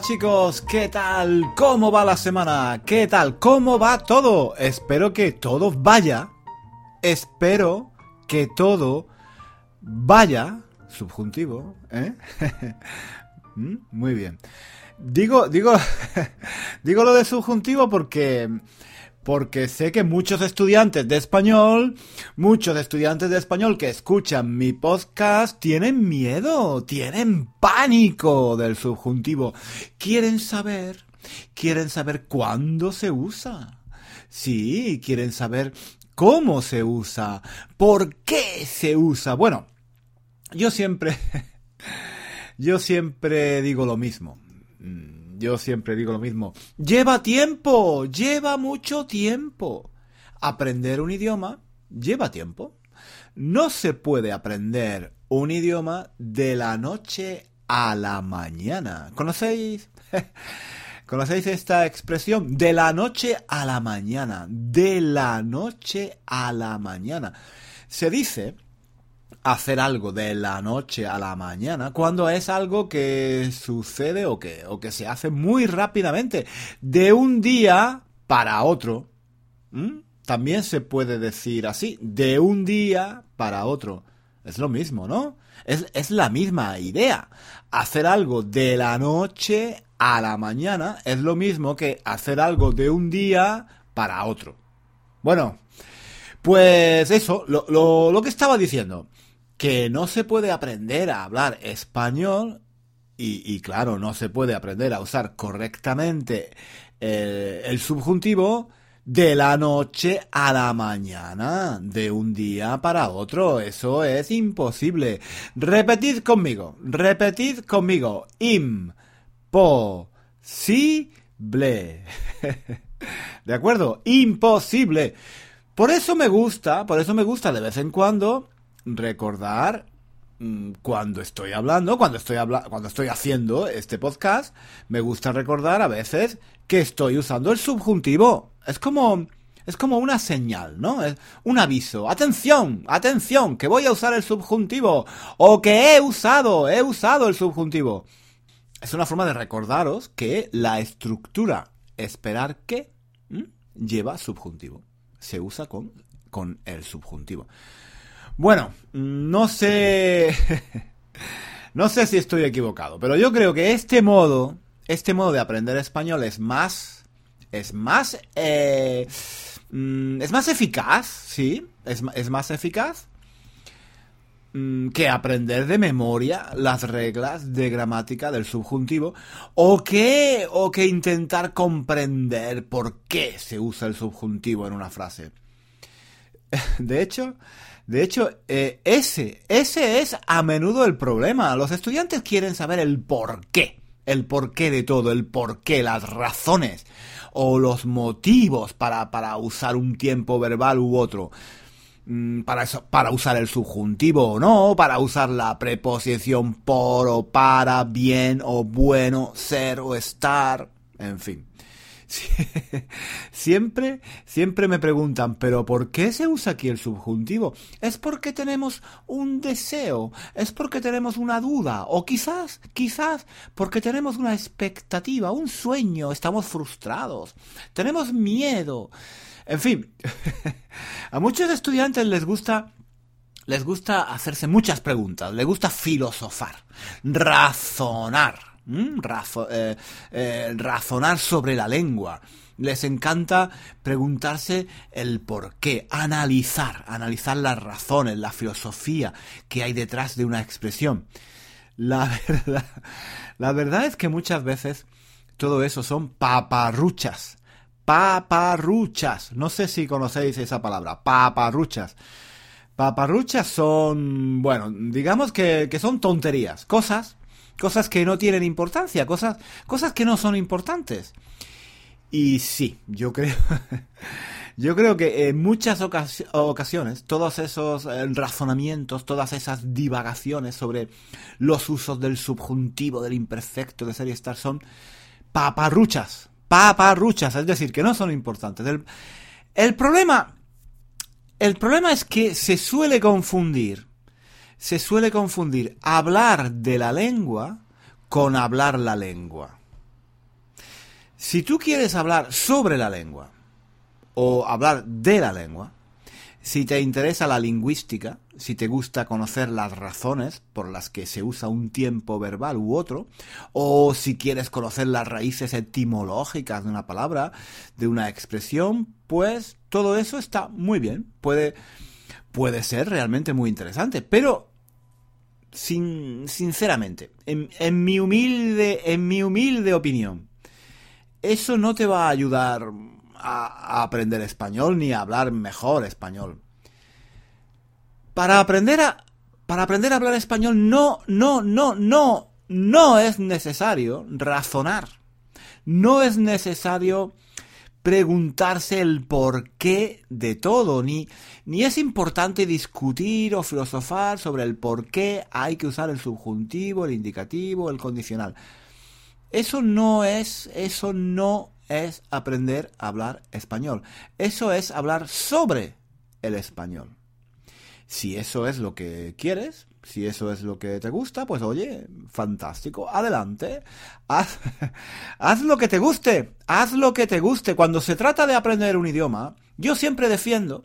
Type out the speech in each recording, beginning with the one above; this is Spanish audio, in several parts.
Chicos, ¿qué tal? ¿Cómo va la semana? ¿Qué tal? ¿Cómo va todo? Espero que todo vaya. Espero que todo vaya. Subjuntivo, ¿eh? ¿Mm? Muy bien. Digo, digo, digo lo de subjuntivo porque porque sé que muchos estudiantes de español, muchos estudiantes de español que escuchan mi podcast tienen miedo, tienen pánico del subjuntivo. Quieren saber, quieren saber cuándo se usa. Sí, quieren saber cómo se usa, por qué se usa. Bueno, yo siempre, yo siempre digo lo mismo yo siempre digo lo mismo. Lleva tiempo, lleva mucho tiempo. Aprender un idioma lleva tiempo. No se puede aprender un idioma de la noche a la mañana. ¿Conocéis? ¿Conocéis esta expresión? De la noche a la mañana. De la noche a la mañana. Se dice hacer algo de la noche a la mañana cuando es algo que sucede o que, o que se hace muy rápidamente, de un día para otro. También se puede decir así, de un día para otro. Es lo mismo, ¿no? Es, es la misma idea. Hacer algo de la noche a la mañana es lo mismo que hacer algo de un día para otro. Bueno, pues eso, lo, lo, lo que estaba diciendo que no se puede aprender a hablar español y, claro, no se puede aprender a usar correctamente eh, el subjuntivo de la noche a la mañana, de un día para otro. Eso es imposible. Repetid conmigo, repetid conmigo. Imposible. ¿De acuerdo? Imposible. Por eso me gusta, por eso me gusta de vez en cuando recordar mm, cuando estoy hablando, cuando estoy cuando estoy haciendo este podcast, me gusta recordar a veces que estoy usando el subjuntivo. Es como es como una señal, ¿no? Es un aviso. Atención, atención, que voy a usar el subjuntivo o que he usado, he usado el subjuntivo. Es una forma de recordaros que la estructura esperar que lleva subjuntivo. Se usa con, con el subjuntivo. Bueno, no sé. no sé si estoy equivocado, pero yo creo que este modo, este modo de aprender español es más. Es más. Eh, mm, es más eficaz, ¿sí? Es, es más eficaz mm, que aprender de memoria las reglas de gramática del subjuntivo o que o que intentar comprender por qué se usa el subjuntivo en una frase. De hecho, de hecho, eh, ese, ese es a menudo el problema. Los estudiantes quieren saber el por qué. El porqué de todo, el porqué, las razones o los motivos para, para usar un tiempo verbal u otro. Mm, para, eso, para usar el subjuntivo o no, para usar la preposición por o para, bien o bueno, ser o estar, en fin. Siempre, siempre me preguntan, pero ¿por qué se usa aquí el subjuntivo? ¿Es porque tenemos un deseo? ¿Es porque tenemos una duda? O quizás, quizás porque tenemos una expectativa, un sueño, estamos frustrados, tenemos miedo. En fin, a muchos estudiantes les gusta les gusta hacerse muchas preguntas, les gusta filosofar, razonar. Mm, eh, eh, razonar sobre la lengua. Les encanta preguntarse el por qué, analizar, analizar las razones, la filosofía que hay detrás de una expresión. La verdad, la verdad es que muchas veces todo eso son paparruchas. Paparruchas. No sé si conocéis esa palabra. Paparruchas. Paparruchas son, bueno, digamos que, que son tonterías. Cosas cosas que no tienen importancia, cosas, cosas que no son importantes. Y sí, yo creo, yo creo que en muchas ocasiones todos esos eh, razonamientos, todas esas divagaciones sobre los usos del subjuntivo, del imperfecto, de ser y estar son paparruchas, paparruchas, es decir, que no son importantes. El, el problema, el problema es que se suele confundir se suele confundir hablar de la lengua con hablar la lengua. Si tú quieres hablar sobre la lengua o hablar de la lengua, si te interesa la lingüística, si te gusta conocer las razones por las que se usa un tiempo verbal u otro, o si quieres conocer las raíces etimológicas de una palabra, de una expresión, pues todo eso está muy bien. Puede, puede ser realmente muy interesante. Pero, sin, sinceramente, en, mi humilde, en mi humilde opinión, eso no te va a ayudar a, aprender español ni a hablar mejor español. Para aprender a para aprender a hablar español no no no no no es necesario razonar. No es necesario preguntarse el porqué de todo, ni, ni es importante discutir o filosofar sobre el por qué hay que usar el subjuntivo, el indicativo, el condicional. Eso no es, eso no es aprender a hablar español. Eso es hablar sobre el español. Si eso es lo que quieres, si eso es lo que te gusta, pues oye, fantástico, adelante. Haz, lo que te guste, haz lo que te guste. Cuando se trata de aprender un idioma, yo siempre defiendo,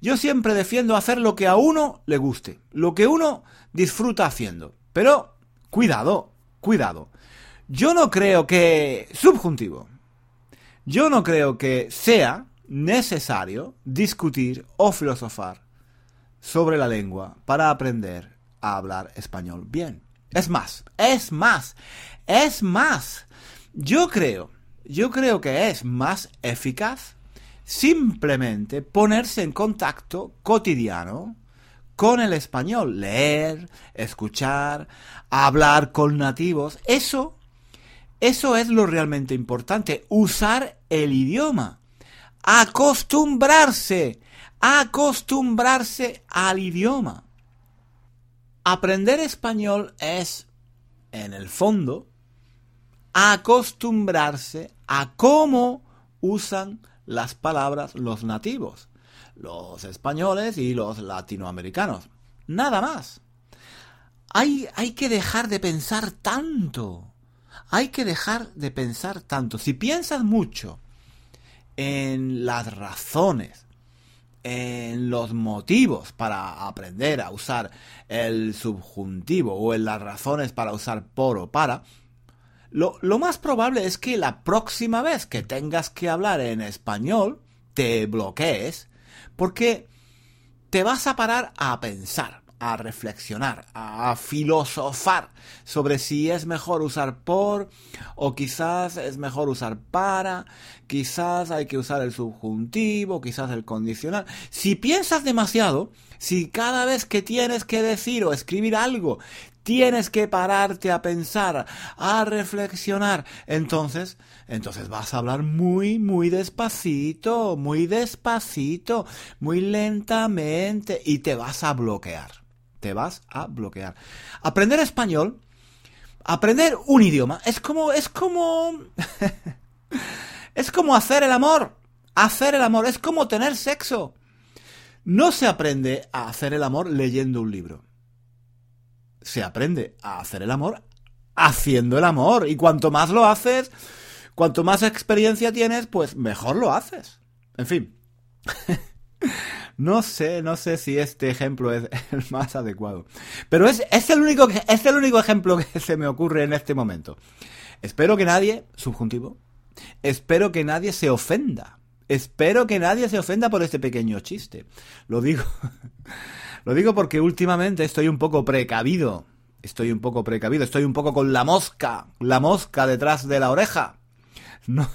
yo siempre defiendo hacer lo que a uno le guste, lo que uno disfruta haciendo. Pero, cuidado, cuidado. Yo no creo que... Subjuntivo. Yo no creo que sea necesario discutir o filosofar sobre la lengua para aprender a hablar español bien. Es más, es más, es más. Yo creo, yo creo que es más eficaz simplemente ponerse en contacto cotidiano con el español, leer, escuchar, hablar con nativos. Eso eso es lo realmente importante, usar el idioma. Acostumbrarse, acostumbrarse al idioma. Aprender español es, en el fondo, acostumbrarse a cómo usan las palabras los nativos, los españoles y los latinoamericanos. Nada más. Hay, hay que dejar de pensar tanto hay que dejar de pensar tanto. Si piensas mucho en las razones, en los motivos para aprender a usar el subjuntivo o en las razones para usar por o para, lo, lo, más probable es que la próxima vez que tengas que hablar en español te bloquees porque te vas a parar a pensar a reflexionar, a filosofar sobre si es mejor usar por o quizás es mejor usar para, quizás hay que usar el subjuntivo, quizás el condicional. Si piensas demasiado, si cada vez que tienes que decir o escribir algo tienes que pararte a pensar, a reflexionar, entonces, entonces vas a hablar muy, muy despacito, muy despacito, muy lentamente y te vas a bloquear te vas a bloquear. Aprender español, aprender un idioma, es como, es como, es como hacer el amor. Hacer el amor es como tener sexo. No se aprende a hacer el amor leyendo un libro. Se aprende a hacer el amor haciendo el amor. Y cuanto más lo haces, cuanto más experiencia tienes, pues mejor lo haces. En fin. No sé, no sé si este ejemplo es el más adecuado. Pero es, es, el único, es el único ejemplo que se me ocurre en este momento. Espero que nadie, subjuntivo, espero que nadie se ofenda. Espero que nadie se ofenda por este pequeño chiste. Lo digo, lo digo porque últimamente estoy un poco precavido. Estoy un poco precavido, estoy un poco con la mosca, la mosca detrás de la oreja. No,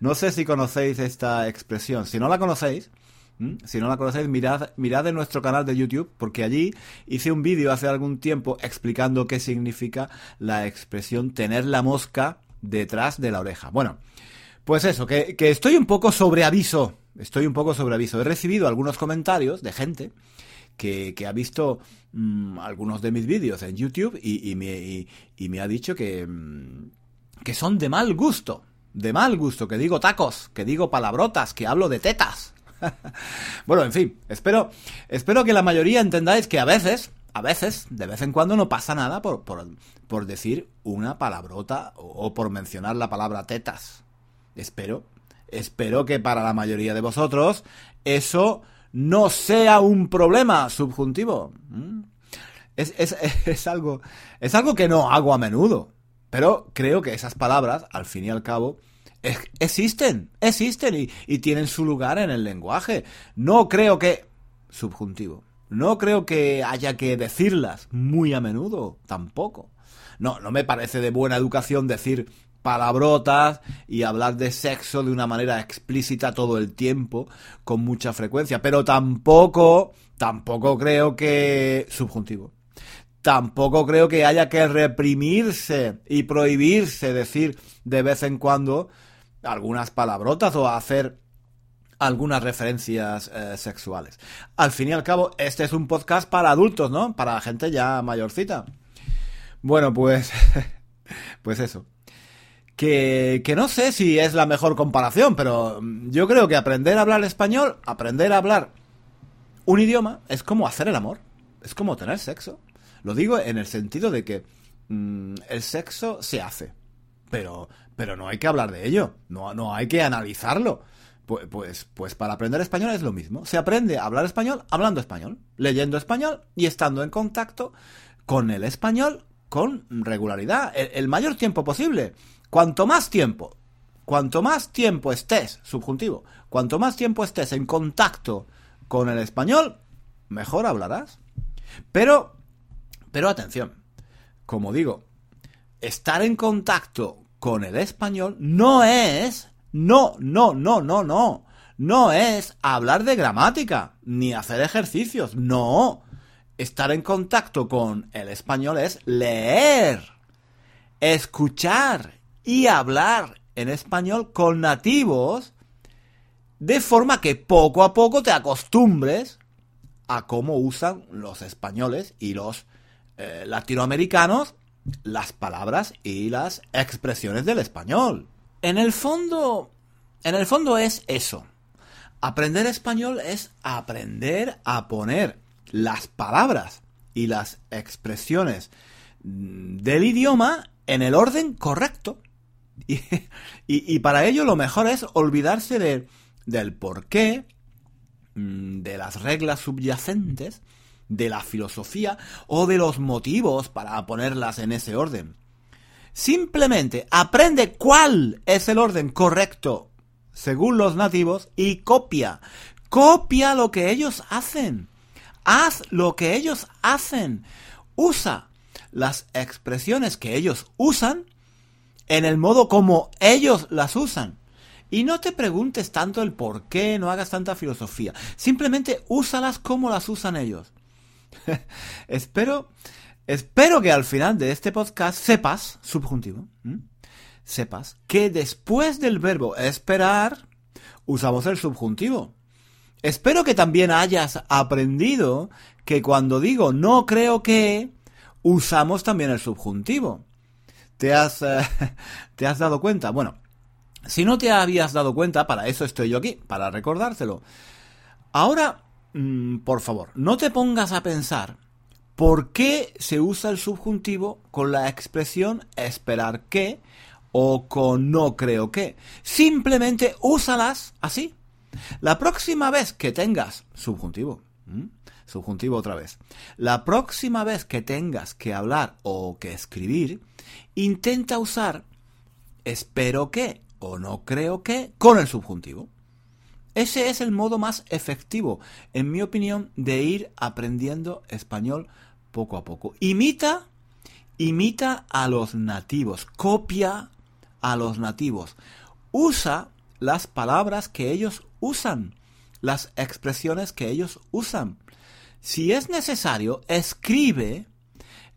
no sé si conocéis esta expresión. Si no la conocéis, ¿Mm? Si no la conocéis, mirad, mirad en nuestro canal de YouTube, porque allí hice un vídeo hace algún tiempo explicando qué significa la expresión tener la mosca detrás de la oreja. Bueno, pues eso, que, estoy un poco sobre aviso. Estoy un poco sobre aviso. He recibido algunos comentarios de gente que, ha visto mm, algunos de mis vídeos en YouTube y, me, y, me, ha dicho que, mm, que son de mal gusto. De mal gusto, que digo tacos, que digo palabrotas, que hablo de tetas. bueno, en fin, espero, espero que la mayoría entendáis que a veces, a veces, de vez en cuando, no pasa nada por, por, decir una palabrota o, por mencionar la palabra tetas. Espero, espero que para la mayoría de vosotros eso no sea un problema subjuntivo. ¿Mm? Es, es, es, algo, es algo que no hago a menudo. Pero creo que esas palabras, al fin y al cabo, existen, existen y, tienen su lugar en el lenguaje. No creo que... Subjuntivo. No creo que haya que decirlas muy a menudo, tampoco. No, no me parece de buena educación decir palabrotas y hablar de sexo de una manera explícita todo el tiempo, con mucha frecuencia. Pero tampoco, tampoco creo que... Subjuntivo tampoco creo que haya que reprimirse y prohibirse decir de vez en cuando algunas palabrotas o hacer algunas referencias eh, sexuales. Al fin y al cabo, este es un podcast para adultos, ¿no? Para gente ya mayorcita. Bueno, pues... pues eso. Que, que no sé si es la mejor comparación, pero yo creo que aprender a hablar español, aprender a hablar un idioma, es como hacer el amor. Es como tener sexo. Lo digo en el sentido de que mm, el sexo se hace, pero, pero no hay que hablar de ello, no, no hay que analizarlo. Pues, pues, pues para aprender español es lo mismo. Se aprende a hablar español hablando español, leyendo español y estando en contacto con el español con regularidad, el, mayor tiempo posible. Cuanto más tiempo, cuanto más tiempo estés, subjuntivo, cuanto más tiempo estés en contacto con el español, mejor hablarás. Pero pero atención, como digo, estar en contacto con el español no es, no, no, no, no, no, no es hablar de gramática, ni hacer ejercicios, no. Estar en contacto con el español es leer, escuchar y hablar en español con nativos de forma que poco a poco te acostumbres a cómo usan los españoles y los eh, latinoamericanos las palabras y las expresiones del español. En el fondo, en el fondo es eso. Aprender español es aprender a poner las palabras y las expresiones del idioma en el orden correcto. Y, para ello lo mejor es olvidarse de, del porqué, mm, de las reglas subyacentes de la filosofía o de los motivos para ponerlas en ese orden. Simplemente aprende cuál es el orden correcto según los nativos y copia. Copia lo que ellos hacen. Haz lo que ellos hacen. Usa las expresiones que ellos usan en el modo como ellos las usan. Y no te preguntes tanto el por qué, no hagas tanta filosofía. Simplemente úsalas como las usan ellos. espero, espero que al final de este podcast sepas, subjuntivo, sepas que después del verbo esperar usamos el subjuntivo. Espero que también hayas aprendido que cuando digo no creo que, usamos también el subjuntivo. ¿Te has, eh, ¿Te has dado cuenta? Bueno, si no te habías dado cuenta, para eso estoy yo aquí, para recordártelo. Ahora Mm, por favor, no te pongas a pensar por qué se usa el subjuntivo con la expresión esperar que o con no creo que. Simplemente úsalas así. La próxima vez que tengas subjuntivo, subjuntivo otra vez, la próxima vez que tengas que hablar o que escribir, intenta usar espero que o no creo que con el subjuntivo. Ese es el modo más efectivo, en mi opinión, de ir aprendiendo español poco a poco. Imita, imita a los nativos, copia a los nativos. Usa las palabras que ellos usan, las expresiones que ellos usan. Si es necesario, escribe,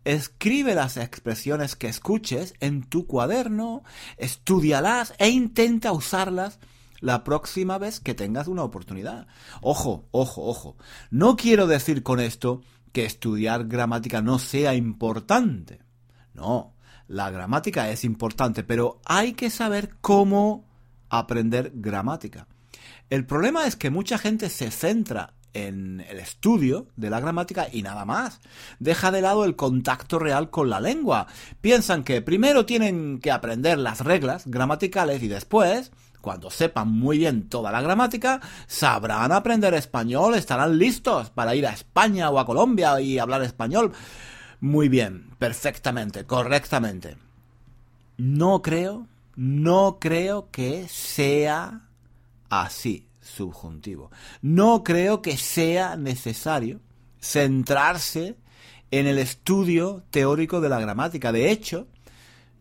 escribe las expresiones que escuches en tu cuaderno, estudialas e intenta usarlas la próxima vez que tengas una oportunidad. Ojo, ojo, ojo. No quiero decir con esto que estudiar gramática no sea importante. No, la gramática es importante, pero hay que saber cómo aprender gramática. El problema es que mucha gente se centra en el estudio de la gramática y nada más. Deja de lado el contacto real con la lengua. Piensan que primero tienen que aprender las reglas gramaticales y después, cuando sepan muy bien toda la gramática, sabrán aprender español, estarán listos para ir a España o a Colombia y hablar español. Muy bien, perfectamente, correctamente. No creo, no creo que sea así subjuntivo. No creo que sea necesario centrarse en el estudio teórico de la gramática. De hecho,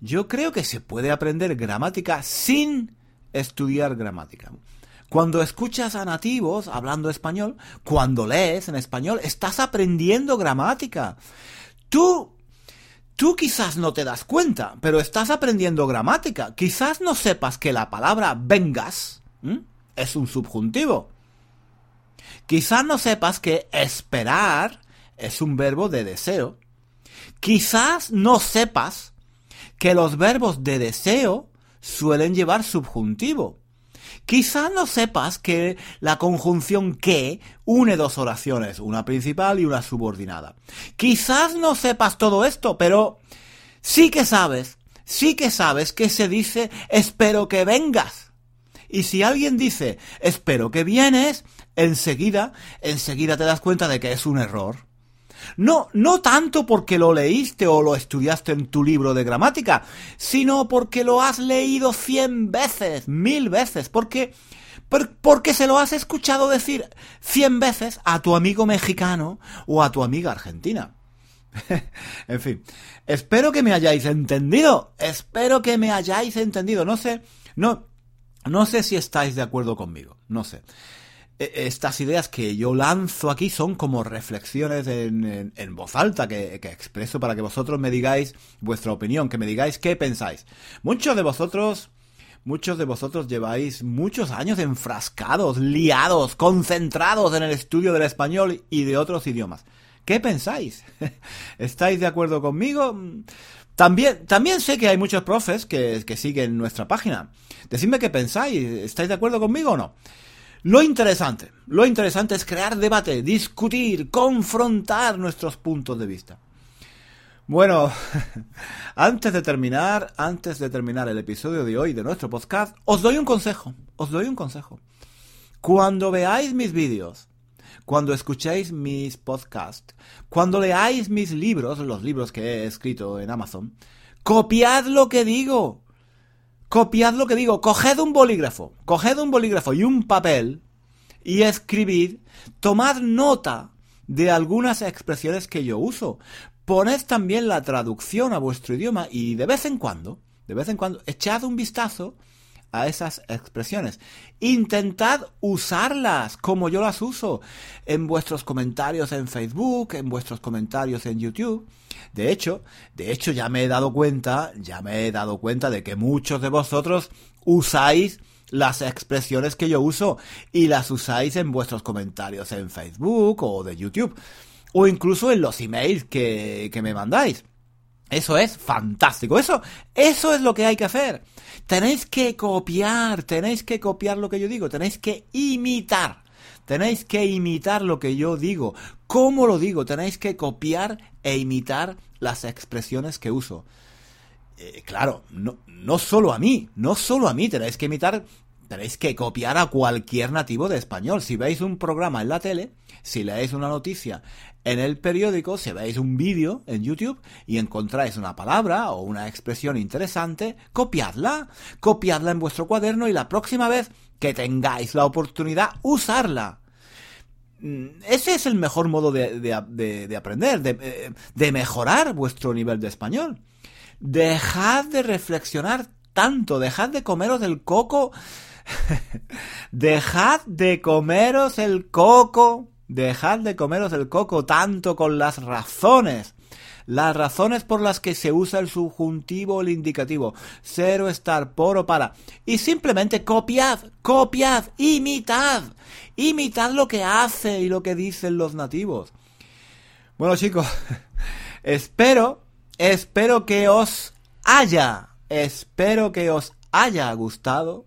yo creo que se puede aprender gramática sin estudiar gramática. Cuando escuchas a nativos hablando español, cuando lees en español, estás aprendiendo gramática. Tú Tú quizás no te das cuenta, pero estás aprendiendo gramática. Quizás no sepas que la palabra vengas es un subjuntivo. Quizás no sepas que esperar es un verbo de deseo. Quizás no sepas que los verbos de deseo suelen llevar subjuntivo. Quizás no sepas que la conjunción que une dos oraciones, una principal y una subordinada. Quizás no sepas todo esto, pero sí que sabes, sí que sabes que se dice espero que vengas. Y si alguien dice, espero que vienes, enseguida, enseguida te das cuenta de que es un error. No, no tanto porque lo leíste o lo estudiaste en tu libro de gramática, sino porque lo has leído cien veces, mil veces, porque, porque se lo has escuchado decir cien veces a tu amigo mexicano o a tu amiga argentina. en fin, espero que me hayáis entendido, espero que me hayáis entendido, no sé, no, no sé si estáis de acuerdo conmigo, no sé. E, estas ideas que yo lanzo aquí son como reflexiones en, voz alta que, expreso para que vosotros me digáis vuestra opinión, que me digáis qué pensáis. Muchos de vosotros, muchos de vosotros lleváis muchos años enfrascados, liados, concentrados en el estudio del español y de otros idiomas. ¿Qué pensáis? ¿Estáis de acuerdo conmigo? También, también sé que hay muchos profes que, que siguen nuestra página. Decidme qué pensáis, ¿estáis de acuerdo conmigo o no? Lo interesante, lo interesante es crear debate, discutir, confrontar nuestros puntos de vista. Bueno, antes de terminar, antes de terminar el episodio de hoy de nuestro podcast, os doy un consejo, os doy un consejo. Cuando veáis mis vídeos, cuando escuchéis mis podcasts, cuando leáis mis libros, los libros que he escrito en Amazon, copiad lo que digo. Copiad lo que digo. Coged un bolígrafo, coged un bolígrafo y un papel y escribid, tomad nota de algunas expresiones que yo uso. Poned también la traducción a vuestro idioma y de vez en cuando, de vez en cuando, echad un vistazo a esas expresiones. Intentad usarlas como yo las uso en vuestros comentarios en Facebook, en vuestros comentarios en YouTube. De hecho, de hecho ya me he dado cuenta, ya me he dado cuenta de que muchos de vosotros usáis las expresiones que yo uso y las usáis en vuestros comentarios en Facebook o de YouTube o incluso en los emails que, que me mandáis. Eso es fantástico. Eso, eso es lo que hay que hacer. Tenéis que copiar, tenéis que copiar lo que yo digo, tenéis que imitar. Tenéis que imitar lo que yo digo. ¿Cómo lo digo? Tenéis que copiar e imitar las expresiones que uso. Eh, claro, no, no solo a mí, no solo a mí, tenéis que imitar tenéis que copiar a cualquier nativo de español. Si veis un programa en la tele, si leéis una noticia en el periódico, si veis un vídeo en YouTube y encontráis una palabra o una expresión interesante, copiadla, copiadla en vuestro cuaderno y la próxima vez que tengáis la oportunidad, usarla. Mm, ese es el mejor modo de, aprender, de, de mejorar vuestro nivel de español. Dejad de reflexionar tanto, dejad de comeros el coco Dejad de comeros el coco. Dejad de comeros el coco tanto con las razones. Las razones por las que se usa el subjuntivo o el indicativo. Cero, estar, por o para. Y simplemente copiad, copiad, imitad. Imitad lo que hace y lo que dicen los nativos. Bueno chicos, espero, espero que os haya, espero que os haya gustado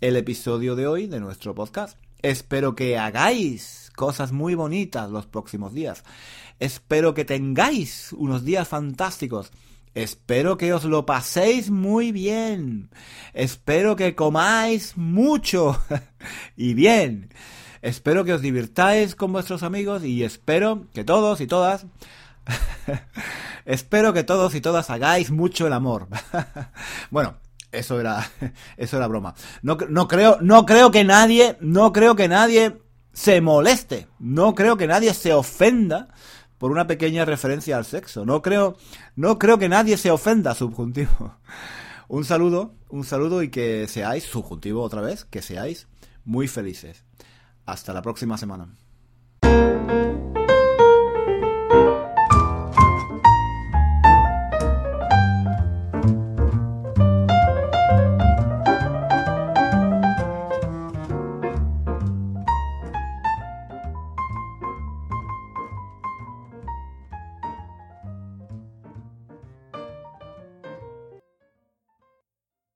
el episodio de hoy de nuestro podcast. Espero que hagáis cosas muy bonitas los próximos días. Espero que tengáis unos días fantásticos. Espero que os lo paséis muy bien. Espero que comáis mucho y bien. Espero que os divirtáis con vuestros amigos y espero que todos y todas espero que todos y todas hagáis mucho el amor. bueno, eso era eso era broma. No, no creo no creo que nadie no creo que nadie se moleste. No creo que nadie se ofenda por una pequeña referencia al sexo. No creo, no creo que nadie se ofenda, subjuntivo. Un saludo, un saludo y que seáis, subjuntivo otra vez, que seáis muy felices. Hasta la próxima semana.